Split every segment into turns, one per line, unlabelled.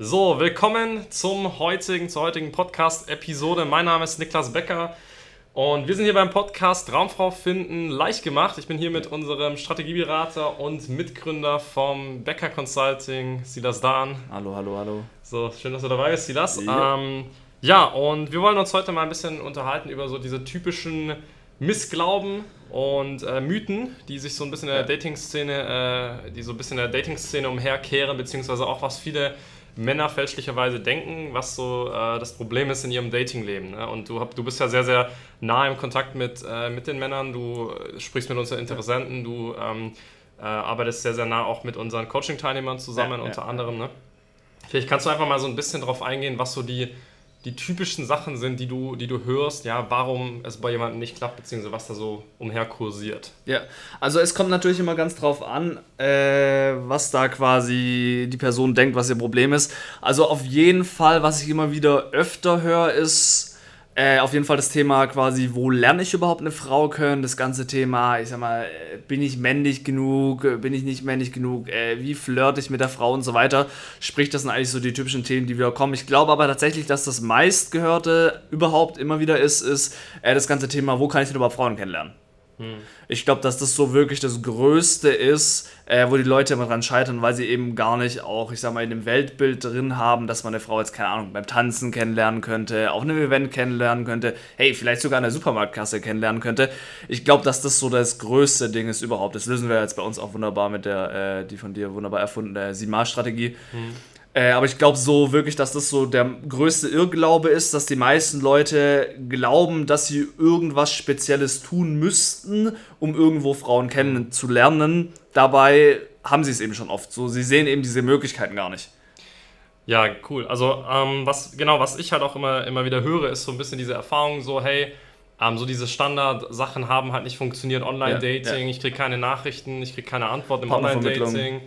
So, willkommen zum heutigen, zur heutigen Podcast-Episode. Mein Name ist Niklas Becker und wir sind hier beim Podcast Raumfrau finden leicht gemacht. Ich bin hier mit unserem Strategieberater und Mitgründer vom Becker Consulting, Silas Dahn.
Hallo, hallo, hallo.
So, schön, dass du dabei bist, Silas. Ja. Ähm, ja, und wir wollen uns heute mal ein bisschen unterhalten über so diese typischen Missglauben und äh, Mythen, die sich so ein bisschen in der Dating-Szene, äh, die so ein bisschen in der Dating-Szene umherkehren, beziehungsweise auch was viele Männer fälschlicherweise denken, was so äh, das Problem ist in ihrem Datingleben. Ne? Und du, hab, du bist ja sehr, sehr nah im Kontakt mit, äh, mit den Männern, du sprichst mit unseren Interessenten, du ähm, äh, arbeitest sehr, sehr nah auch mit unseren Coaching-Teilnehmern zusammen, ja, unter ja, anderem. Ne? Vielleicht kannst du einfach mal so ein bisschen darauf eingehen, was so die die typischen Sachen sind, die du, die du hörst, ja, warum es bei jemandem nicht klappt, beziehungsweise was da so umherkursiert.
Ja, also es kommt natürlich immer ganz drauf an, äh, was da quasi die Person denkt, was ihr Problem ist. Also auf jeden Fall, was ich immer wieder öfter höre, ist, äh, auf jeden Fall das Thema quasi, wo lerne ich überhaupt eine Frau können? Das ganze Thema, ich sag mal, äh, bin ich männlich genug? Bin ich nicht männlich genug? Äh, wie flirte ich mit der Frau und so weiter? Sprich, das sind eigentlich so die typischen Themen, die wieder kommen. Ich glaube aber tatsächlich, dass das meistgehörte überhaupt immer wieder ist, ist äh, das ganze Thema, wo kann ich denn überhaupt Frauen kennenlernen? Hm. Ich glaube, dass das so wirklich das Größte ist, äh, wo die Leute immer dran scheitern, weil sie eben gar nicht auch, ich sag mal, in dem Weltbild drin haben, dass man eine Frau jetzt, keine Ahnung, beim Tanzen kennenlernen könnte, auf einem Event kennenlernen könnte, hey, vielleicht sogar in der Supermarktkasse kennenlernen könnte. Ich glaube, dass das so das größte Ding ist überhaupt. Das lösen wir jetzt bei uns auch wunderbar mit der, äh, die von dir wunderbar erfundene Simar-Strategie. Hm. Äh, aber ich glaube so wirklich, dass das so der größte Irrglaube ist, dass die meisten Leute glauben, dass sie irgendwas Spezielles tun müssten, um irgendwo Frauen kennenzulernen. Dabei haben sie es eben schon oft so. Sie sehen eben diese Möglichkeiten gar nicht.
Ja, cool. Also, ähm, was, genau, was ich halt auch immer, immer wieder höre, ist so ein bisschen diese Erfahrung, so, hey, ähm, so diese Standardsachen haben halt nicht funktioniert. Online-Dating, ja, ja. ich kriege keine Nachrichten, ich kriege keine Antwort im Online-Dating.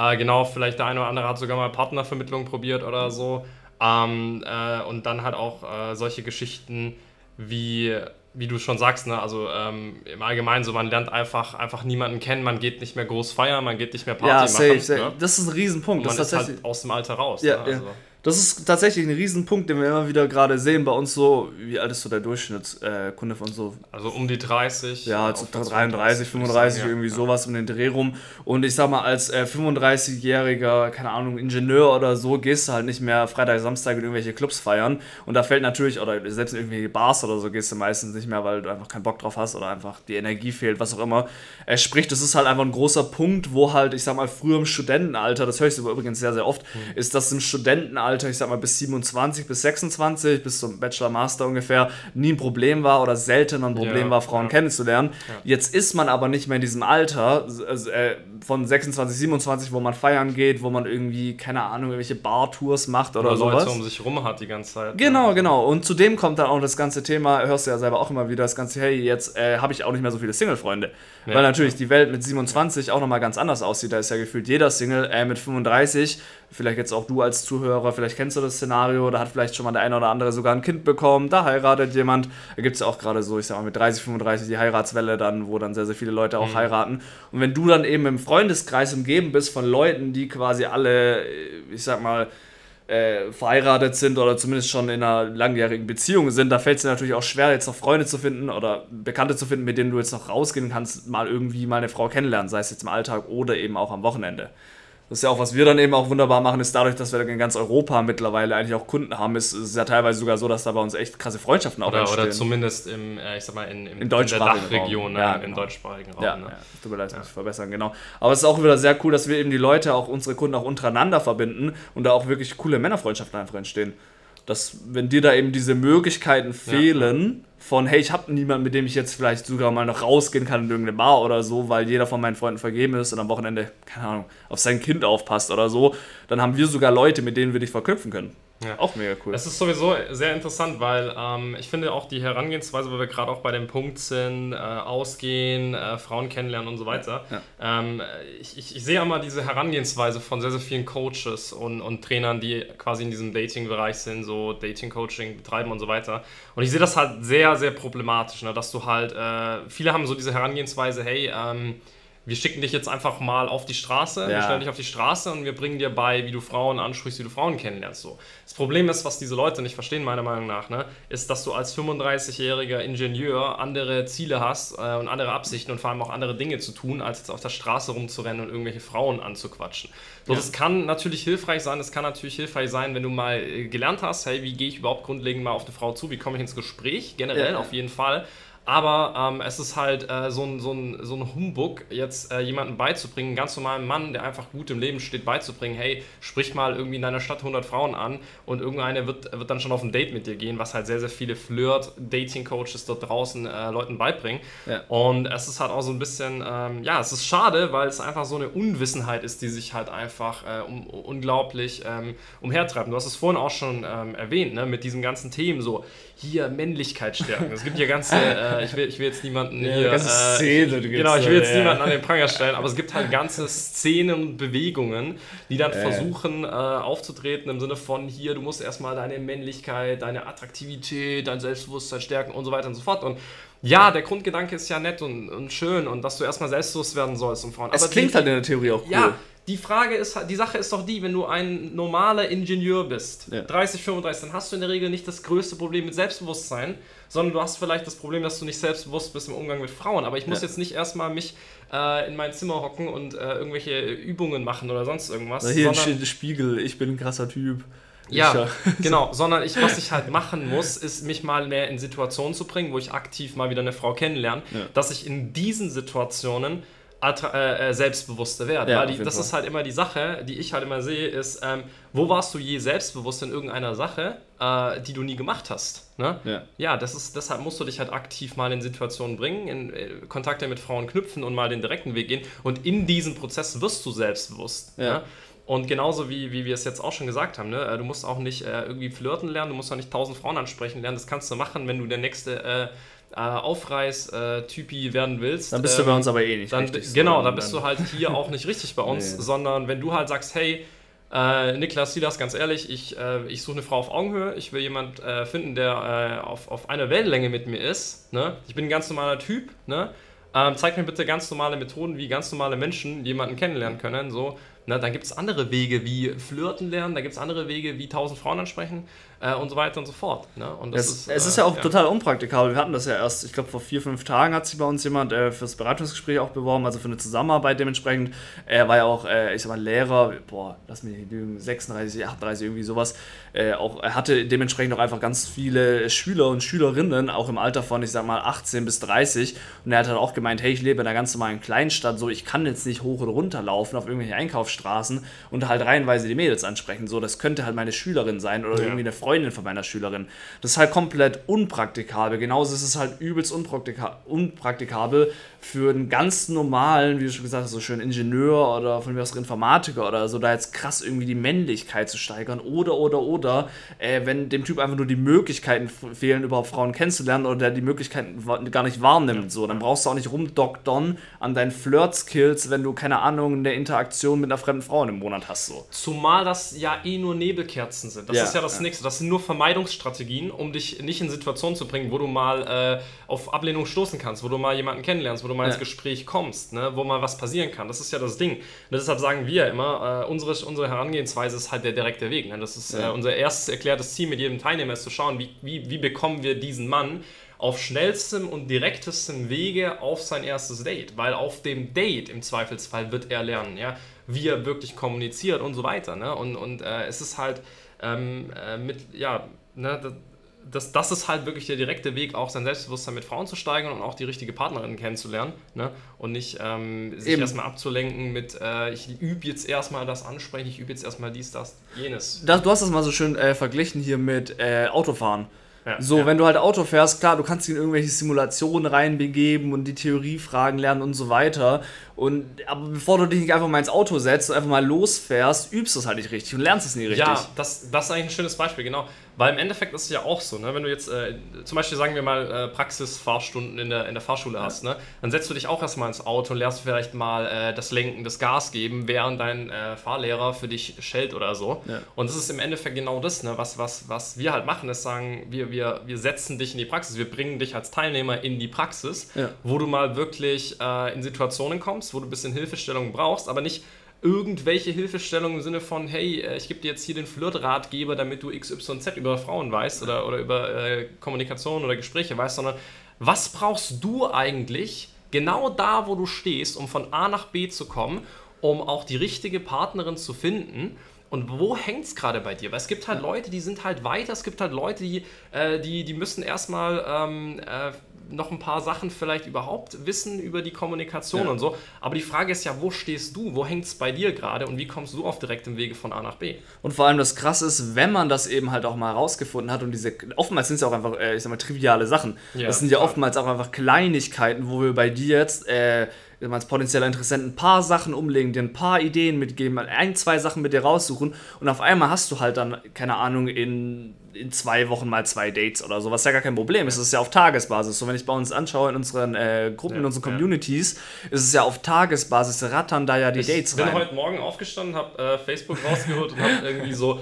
Äh, genau, vielleicht der eine oder andere hat sogar mal Partnervermittlung probiert oder so. Ähm, äh, und dann halt auch äh, solche Geschichten wie, wie du schon sagst, ne? also ähm, im Allgemeinen so, man lernt einfach, einfach niemanden kennen, man geht nicht mehr groß feiern, man geht nicht mehr Party ja, safe,
machen. Safe. Ne? Das ist ein Riesenpunkt.
Und man das ist halt aus dem Alter raus.
Ja, ne? also. ja. Das ist tatsächlich ein Riesenpunkt, den wir immer wieder gerade sehen bei uns so. Wie alt ist so der Durchschnittskunde äh, von so?
Also um die 30.
Ja, also 33, 35, sagen, irgendwie ja. sowas um den Dreh rum. Und ich sag mal, als äh, 35-jähriger, keine Ahnung, Ingenieur oder so, gehst du halt nicht mehr Freitag, Samstag in irgendwelche Clubs feiern. Und da fällt natürlich, oder selbst in irgendwelche Bars oder so, gehst du meistens nicht mehr, weil du einfach keinen Bock drauf hast oder einfach die Energie fehlt, was auch immer. Äh, sprich, das ist halt einfach ein großer Punkt, wo halt, ich sag mal, früher im Studentenalter, das höre ich übrigens sehr, sehr oft, mhm. ist, dass im Studentenalter Alter, ich sag mal bis 27, bis 26, bis zum Bachelor, Master ungefähr, nie ein Problem war oder selten ein Problem ja, war, Frauen ja. kennenzulernen. Jetzt ist man aber nicht mehr in diesem Alter also, äh, von 26, 27, wo man feiern geht, wo man irgendwie, keine Ahnung, irgendwelche Bar-Tours macht oder, oder sowas.
Leute um sich rum hat die ganze Zeit.
Genau, genau. Und zudem kommt dann auch das ganze Thema, hörst du ja selber auch immer wieder, das ganze, hey, jetzt äh, habe ich auch nicht mehr so viele Single-Freunde. Weil natürlich die Welt mit 27 auch nochmal ganz anders aussieht. Da ist ja gefühlt jeder Single äh, mit 35 vielleicht jetzt auch du als Zuhörer, vielleicht kennst du das Szenario, da hat vielleicht schon mal der eine oder andere sogar ein Kind bekommen, da heiratet jemand. Da gibt es ja auch gerade so, ich sag mal, mit 30, 35 die Heiratswelle dann, wo dann sehr, sehr viele Leute auch mhm. heiraten. Und wenn du dann eben im Freundeskreis umgeben bist von Leuten, die quasi alle, ich sag mal, äh, verheiratet sind oder zumindest schon in einer langjährigen Beziehung sind, da fällt es dir natürlich auch schwer, jetzt noch Freunde zu finden oder Bekannte zu finden, mit denen du jetzt noch rausgehen kannst, mal irgendwie mal eine Frau kennenlernen, sei es jetzt im Alltag oder eben auch am Wochenende. Das ist ja auch, was wir dann eben auch wunderbar machen, ist dadurch, dass wir in ganz Europa mittlerweile eigentlich auch Kunden haben, ist es ja teilweise sogar so, dass da bei uns echt krasse Freundschaften auch
oder, entstehen. Oder zumindest im, äh, ich sag mal, in,
im, in, in der
Dachregion, ne?
ja,
genau. im deutschsprachigen Raum.
Ja, ne? ja. tut mir leid, ja. muss ich verbessern, genau. Aber es ist auch wieder sehr cool, dass wir eben die Leute, auch unsere Kunden auch untereinander verbinden und da auch wirklich coole Männerfreundschaften einfach entstehen. Dass, wenn dir da eben diese Möglichkeiten fehlen, von, hey, ich habe niemanden, mit dem ich jetzt vielleicht sogar mal noch rausgehen kann in irgendeine Bar oder so, weil jeder von meinen Freunden vergeben ist und am Wochenende, keine Ahnung, auf sein Kind aufpasst oder so, dann haben wir sogar Leute, mit denen wir dich verknüpfen können.
Ja. Auch mega cool. Das ist sowieso sehr interessant, weil ähm, ich finde auch die Herangehensweise, weil wir gerade auch bei dem Punkt sind, äh, ausgehen, äh, Frauen kennenlernen und so weiter. Ja. Ähm, ich, ich, ich, sehe immer diese Herangehensweise von sehr, sehr vielen Coaches und, und Trainern, die quasi in diesem Dating-Bereich sind, so Dating-Coaching betreiben und so weiter. Und ich sehe das halt sehr, sehr problematisch, ne? dass du halt, äh, viele haben so diese Herangehensweise, hey, ähm, wir schicken dich jetzt einfach mal auf die Straße, ja. wir stellen dich auf die Straße und wir bringen dir bei, wie du Frauen ansprichst, wie du Frauen kennenlernst. So. Das Problem ist, was diese Leute nicht verstehen, meiner Meinung nach, ne, ist, dass du als 35-jähriger Ingenieur andere Ziele hast äh, und andere Absichten und vor allem auch andere Dinge zu tun, als jetzt auf der Straße rumzurennen und irgendwelche Frauen anzuquatschen. So, ja. das kann natürlich hilfreich sein, das kann natürlich hilfreich sein, wenn du mal äh, gelernt hast, hey, wie gehe ich überhaupt grundlegend mal auf eine Frau zu, wie komme ich ins Gespräch, generell ja. auf jeden Fall. Aber ähm, es ist halt äh, so, ein, so, ein, so ein Humbug, jetzt äh, jemandem beizubringen, einen ganz normalen Mann, der einfach gut im Leben steht, beizubringen, hey, sprich mal irgendwie in deiner Stadt 100 Frauen an und irgendeine wird, wird dann schon auf ein Date mit dir gehen, was halt sehr, sehr viele Flirt-Dating-Coaches dort draußen äh, Leuten beibringen. Ja. Und es ist halt auch so ein bisschen, ähm, ja, es ist schade, weil es einfach so eine Unwissenheit ist, die sich halt einfach äh, um, unglaublich ähm, umhertreibt. Du hast es vorhin auch schon ähm, erwähnt, ne, mit diesen ganzen Themen so, hier Männlichkeit stärken. Es gibt ja ganze, äh, ich, will, ich will jetzt niemanden ja, hier. Ganze äh, Szene, ich, genau, ich will jetzt ja. niemanden an den Pranger stellen, aber es gibt halt ganze Szenen und Bewegungen, die dann äh. versuchen äh, aufzutreten im Sinne von hier, du musst erstmal deine Männlichkeit, deine Attraktivität, dein Selbstbewusstsein stärken und so weiter und so fort. Und ja, der Grundgedanke ist ja nett und, und schön und dass du erstmal selbstbewusst werden sollst und Frauen.
Es aber klingt die, halt in der Theorie auch cool.
Ja, die Frage ist, die Sache ist doch die, wenn du ein normaler Ingenieur bist, ja. 30, 35, dann hast du in der Regel nicht das größte Problem mit Selbstbewusstsein, sondern du hast vielleicht das Problem, dass du nicht selbstbewusst bist im Umgang mit Frauen. Aber ich muss ja. jetzt nicht erstmal mich äh, in mein Zimmer hocken und äh, irgendwelche Übungen machen oder sonst irgendwas.
Na hier sondern, Spiegel, ich bin ein krasser Typ.
Ja, genau, sondern ich, was ich halt machen muss, ist mich mal mehr in Situationen zu bringen, wo ich aktiv mal wieder eine Frau kennenlerne, ja. dass ich in diesen Situationen äh, äh, selbstbewusster werde. Ja, Weil die, das Fall. ist halt immer die Sache, die ich halt immer sehe, ist, ähm, wo warst du je selbstbewusst in irgendeiner Sache, äh, die du nie gemacht hast? Ne? Ja, ja das ist, deshalb musst du dich halt aktiv mal in Situationen bringen, in äh, Kontakte mit Frauen knüpfen und mal den direkten Weg gehen. Und in diesem Prozess wirst du selbstbewusst. Ja. Ne? Und genauso wie, wie wir es jetzt auch schon gesagt haben, ne? Äh, du musst auch nicht äh, irgendwie flirten lernen, du musst auch nicht tausend Frauen ansprechen lernen. Das kannst du machen, wenn du der nächste äh, äh, Aufreiß-Typi werden willst.
Dann bist ähm, du bei uns aber eh nicht
dann, richtig. Genau, dann bist du halt hier auch nicht richtig bei uns, nee. sondern wenn du halt sagst, hey, äh, Niklas, sieh das ganz ehrlich, ich, äh, ich suche eine Frau auf Augenhöhe, ich will jemanden äh, finden, der äh, auf, auf einer Wellenlänge mit mir ist. Ne? Ich bin ein ganz normaler Typ. Ne? Ähm, zeig mir bitte ganz normale Methoden, wie ganz normale Menschen jemanden kennenlernen können. So, ne? Dann gibt es andere Wege wie Flirten lernen, da gibt es andere Wege wie tausend Frauen ansprechen äh, und so weiter und so fort. Ne? Und
es, ist, es ist ja auch ja. total unpraktikabel. Wir hatten das ja erst, ich glaube, vor vier, fünf Tagen hat sich bei uns jemand äh, fürs Beratungsgespräch auch beworben, also für eine Zusammenarbeit dementsprechend. Er war ja auch, äh, ich sag mal, Lehrer, boah, lass mich nicht lügen, 36, 38, irgendwie sowas. Äh, auch, er hatte dementsprechend auch einfach ganz viele Schüler und Schülerinnen, auch im Alter von, ich sag mal, 18 bis 30. Und er hat halt auch gemeint, hey, ich lebe in einer ganz normalen Kleinstadt, so ich kann jetzt nicht hoch oder runter laufen auf irgendwelche Einkaufsstraßen und halt reihenweise die Mädels ansprechen. So, das könnte halt meine Schülerin sein oder ja. irgendwie eine Freundin Freundin von meiner Schülerin. Das ist halt komplett unpraktikabel. Genauso ist es halt übelst unpraktika unpraktikabel für einen ganz normalen, wie du schon gesagt hast, so schön Ingenieur oder von mir aus Informatiker oder so, da jetzt krass irgendwie die Männlichkeit zu steigern. Oder, oder, oder, äh, wenn dem Typ einfach nur die Möglichkeiten fehlen, überhaupt Frauen kennenzulernen oder der die Möglichkeiten gar nicht wahrnimmt. So, dann brauchst du auch nicht rumdoktern an deinen Flirt-Skills, wenn du, keine Ahnung, eine Interaktion mit einer fremden Frau im Monat hast. So.
Zumal das ja eh nur Nebelkerzen sind. Das ja, ist ja das ja. Nächste. Das sind nur Vermeidungsstrategien, um dich nicht in Situationen zu bringen, wo du mal äh, auf Ablehnung stoßen kannst, wo du mal jemanden kennenlernst, wo du mal ja. ins Gespräch kommst, ne, wo mal was passieren kann. Das ist ja das Ding. Und deshalb sagen wir immer, äh, unsere, unsere Herangehensweise ist halt der direkte Weg. Ne? Das ist ja. äh, unser erstes erklärtes Ziel mit jedem Teilnehmer, ist zu schauen, wie, wie, wie bekommen wir diesen Mann auf schnellstem und direktestem Wege auf sein erstes Date. Weil auf dem Date im Zweifelsfall wird er lernen, ja, wie er wirklich kommuniziert und so weiter. Ne? Und, und äh, es ist halt ähm, äh, mit, ja, ne, das, das ist halt wirklich der direkte Weg, auch sein Selbstbewusstsein mit Frauen zu steigern und auch die richtige Partnerin kennenzulernen. Ne? Und nicht ähm, sich Eben. erstmal abzulenken mit, äh, ich übe jetzt erstmal das Ansprechen, ich übe jetzt erstmal dies, das, jenes.
Das, du hast das mal so schön äh, verglichen hier mit äh, Autofahren. Ja, so, ja. wenn du halt Auto fährst, klar, du kannst dich in irgendwelche Simulationen reinbegeben und die Theoriefragen lernen und so weiter. Und aber bevor du dich nicht einfach mal ins Auto setzt und einfach mal losfährst, übst du es halt nicht richtig und lernst es nie richtig.
Ja, das, das ist eigentlich ein schönes Beispiel, genau. Weil im Endeffekt ist es ja auch so, ne? wenn du jetzt äh, zum Beispiel, sagen wir mal, äh, Praxisfahrstunden in der, in der Fahrschule ja. hast, ne? dann setzt du dich auch erstmal ins Auto und lernst vielleicht mal äh, das Lenken, das Gas geben, während dein äh, Fahrlehrer für dich schellt oder so. Ja. Und das ist im Endeffekt genau das, ne? was, was, was wir halt machen, ist sagen, wir, wir wir, setzen dich in die Praxis, wir bringen dich als Teilnehmer in die Praxis, ja. wo du mal wirklich äh, in Situationen kommst, wo du ein bisschen Hilfestellung brauchst, aber nicht irgendwelche Hilfestellungen im Sinne von, hey, äh, ich gebe dir jetzt hier den Flirt-Ratgeber, damit du XYZ über Frauen weißt oder, oder über äh, Kommunikation oder Gespräche weißt, sondern was brauchst du eigentlich genau da, wo du stehst, um von A nach B zu kommen, um auch die richtige Partnerin zu finden und wo hängt es gerade bei dir? Weil es gibt halt Leute, die sind halt weiter, es gibt halt Leute, die, äh, die, die müssen erstmal ähm, äh, noch ein paar Sachen vielleicht überhaupt wissen über die Kommunikation ja. und so. Aber die Frage ist ja, wo stehst du? Wo hängt es bei dir gerade und wie kommst du auf direktem Wege von A nach B?
Und vor allem das Krasse ist, wenn man das eben halt auch mal herausgefunden hat und diese, oftmals sind es ja auch einfach, äh, ich sag mal, triviale Sachen. Ja, das sind ja oftmals auch einfach Kleinigkeiten, wo wir bei dir jetzt, äh, als potenzieller Interessent ein paar Sachen umlegen, dir ein paar Ideen mitgeben, ein, zwei Sachen mit dir raussuchen und auf einmal hast du halt dann, keine Ahnung, in, in zwei Wochen mal zwei Dates oder so, was ja gar kein Problem ist. Es ist ja auf Tagesbasis. So, wenn ich bei uns anschaue in unseren äh, Gruppen, ja, in unseren Communities, ja. ist es ja auf Tagesbasis, rattern da ja die
ich
Dates
rein. Ich bin heute Morgen aufgestanden, habe äh, Facebook rausgeholt und habe irgendwie so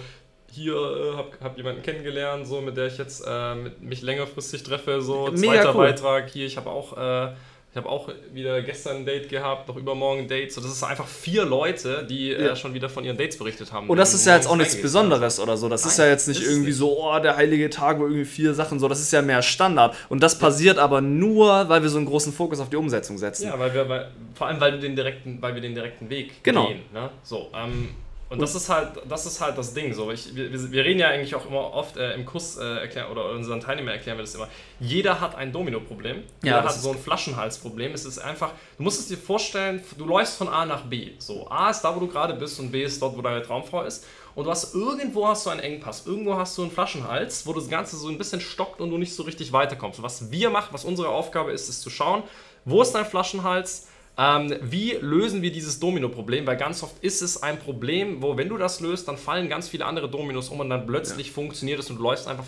hier äh, habe hab jemanden kennengelernt, so mit der ich jetzt äh, mit, mich längerfristig treffe, so Mega zweiter cool. Beitrag hier. Ich habe auch äh, ich habe auch wieder gestern ein Date gehabt, noch übermorgen ein Date. So, das ist einfach vier Leute, die äh, ja. äh, schon wieder von ihren Dates berichtet haben.
Und das ist ja jetzt auch nichts Besonderes oder so. Das Nein, ist ja jetzt nicht irgendwie nicht. so, oh, der heilige Tag, wo irgendwie vier Sachen so. Das ist ja mehr Standard. Und das passiert aber nur, weil wir so einen großen Fokus auf die Umsetzung setzen.
Ja, weil wir, weil, vor allem, weil, du den direkten, weil wir den direkten Weg
genau.
gehen. Ne? So, ähm, und das ist halt, das ist halt das Ding. So, ich, wir, wir reden ja eigentlich auch immer oft äh, im Kurs äh, erklären oder unseren Teilnehmern erklären wir das immer. Jeder hat ein Domino-Problem. Jeder ja, hat so ein Flaschenhalsproblem. Es ist einfach, du musst es dir vorstellen, du läufst von A nach B. So, A ist da, wo du gerade bist und B ist dort, wo deine Traumfrau ist. Und du hast irgendwo hast du einen Engpass, irgendwo hast du einen Flaschenhals, wo das Ganze so ein bisschen stockt und du nicht so richtig weiterkommst. Was wir machen, was unsere Aufgabe ist, ist zu schauen, wo ist dein Flaschenhals, ähm, wie lösen wir dieses Domino-Problem? Weil ganz oft ist es ein Problem, wo, wenn du das löst, dann fallen ganz viele andere Dominos um und dann plötzlich ja. funktioniert es und du läufst einfach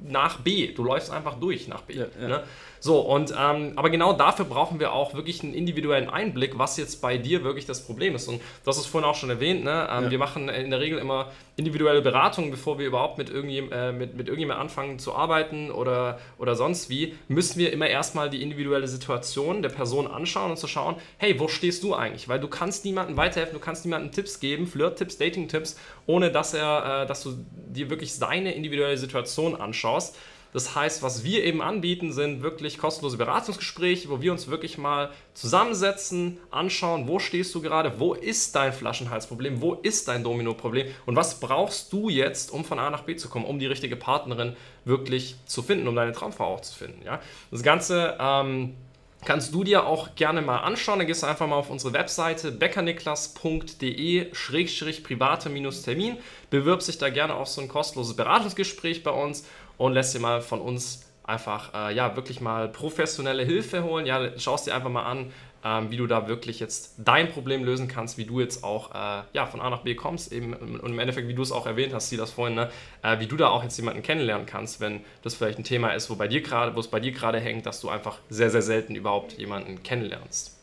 nach B. Du läufst einfach durch nach B. Ja, ja. Ne? So, und ähm, aber genau dafür brauchen wir auch wirklich einen individuellen Einblick, was jetzt bei dir wirklich das Problem ist. Und das ist vorhin auch schon erwähnt, ne? Ähm, ja. wir machen in der Regel immer individuelle Beratungen, bevor wir überhaupt mit, irgendjem, äh, mit, mit irgendjemandem anfangen zu arbeiten oder, oder sonst wie, müssen wir immer erstmal die individuelle Situation der Person anschauen und zu schauen, hey, wo stehst du eigentlich? Weil du kannst niemandem weiterhelfen, du kannst niemandem Tipps geben, Flirt-Tipps, Dating-Tipps, ohne dass er, äh, dass du dir wirklich seine individuelle Situation anschaust. Das heißt, was wir eben anbieten, sind wirklich kostenlose Beratungsgespräche, wo wir uns wirklich mal zusammensetzen, anschauen, wo stehst du gerade, wo ist dein Flaschenhalsproblem, wo ist dein Domino-Problem und was brauchst du jetzt, um von A nach B zu kommen, um die richtige Partnerin wirklich zu finden, um deine Traumfrau auch zu finden. Ja? Das Ganze ähm, kannst du dir auch gerne mal anschauen. Dann gehst du einfach mal auf unsere Webseite beckerniklas.de-private-termin, bewirbst dich da gerne auf so ein kostenloses Beratungsgespräch bei uns und lässt dir mal von uns einfach äh, ja wirklich mal professionelle Hilfe holen. Ja, schaust dir einfach mal an, ähm, wie du da wirklich jetzt dein Problem lösen kannst, wie du jetzt auch äh, ja, von A nach B kommst, eben und im Endeffekt, wie du es auch erwähnt hast, sie das vorhin, ne, äh, wie du da auch jetzt jemanden kennenlernen kannst, wenn das vielleicht ein Thema ist, wo bei dir gerade, wo es bei dir gerade hängt, dass du einfach sehr, sehr selten überhaupt jemanden kennenlernst.